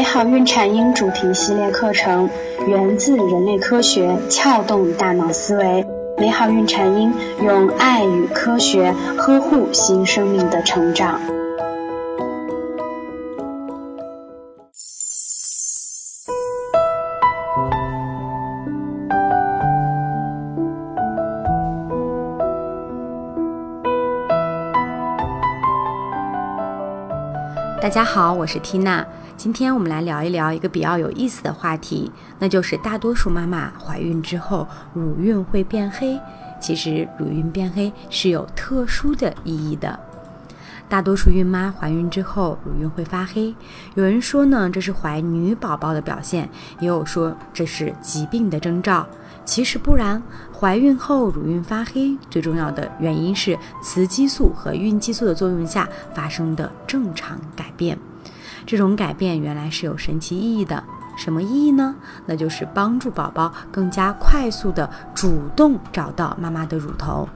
美好孕产婴主题系列课程源自人类科学，撬动大脑思维。美好孕产婴用爱与科学呵护新生命的成长。大家好，我是缇娜。今天我们来聊一聊一个比较有意思的话题，那就是大多数妈妈怀孕之后乳晕会变黑。其实乳晕变黑是有特殊的意义的。大多数孕妈怀孕之后乳晕会发黑，有人说呢这是怀女宝宝的表现，也有说这是疾病的征兆。其实不然，怀孕后乳晕发黑，最重要的原因是雌激素和孕激素的作用下发生的正常改变。这种改变原来是有神奇意义的，什么意义呢？那就是帮助宝宝更加快速的主动找到妈妈的乳头。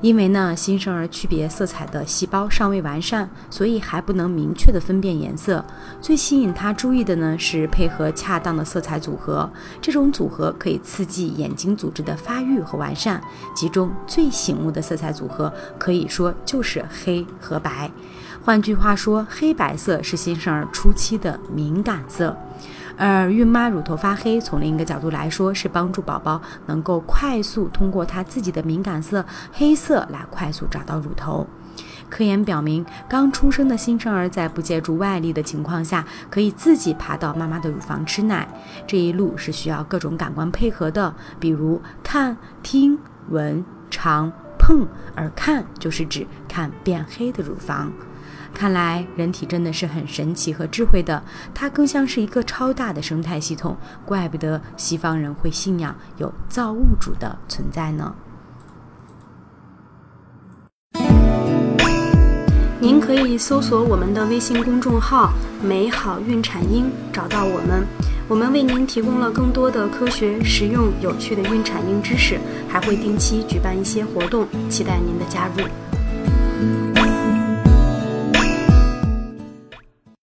因为呢，新生儿区别色彩的细胞尚未完善，所以还不能明确的分辨颜色。最吸引他注意的呢，是配合恰当的色彩组合。这种组合可以刺激眼睛组织的发育和完善。其中最醒目的色彩组合，可以说就是黑和白。换句话说，黑白色是新生儿初期的敏感色。而孕妈乳头发黑，从另一个角度来说，是帮助宝宝能够快速通过他自己的敏感色黑色来快速找到乳头。科研表明，刚出生的新生儿在不借助外力的情况下，可以自己爬到妈妈的乳房吃奶。这一路是需要各种感官配合的，比如看、听、闻、尝、碰。而看就是指看变黑的乳房。看来人体真的是很神奇和智慧的，它更像是一个超大的生态系统，怪不得西方人会信仰有造物主的存在呢。您可以搜索我们的微信公众号“美好孕产婴”，找到我们。我们为您提供了更多的科学、实用、有趣的孕产婴知识，还会定期举办一些活动，期待您的加入。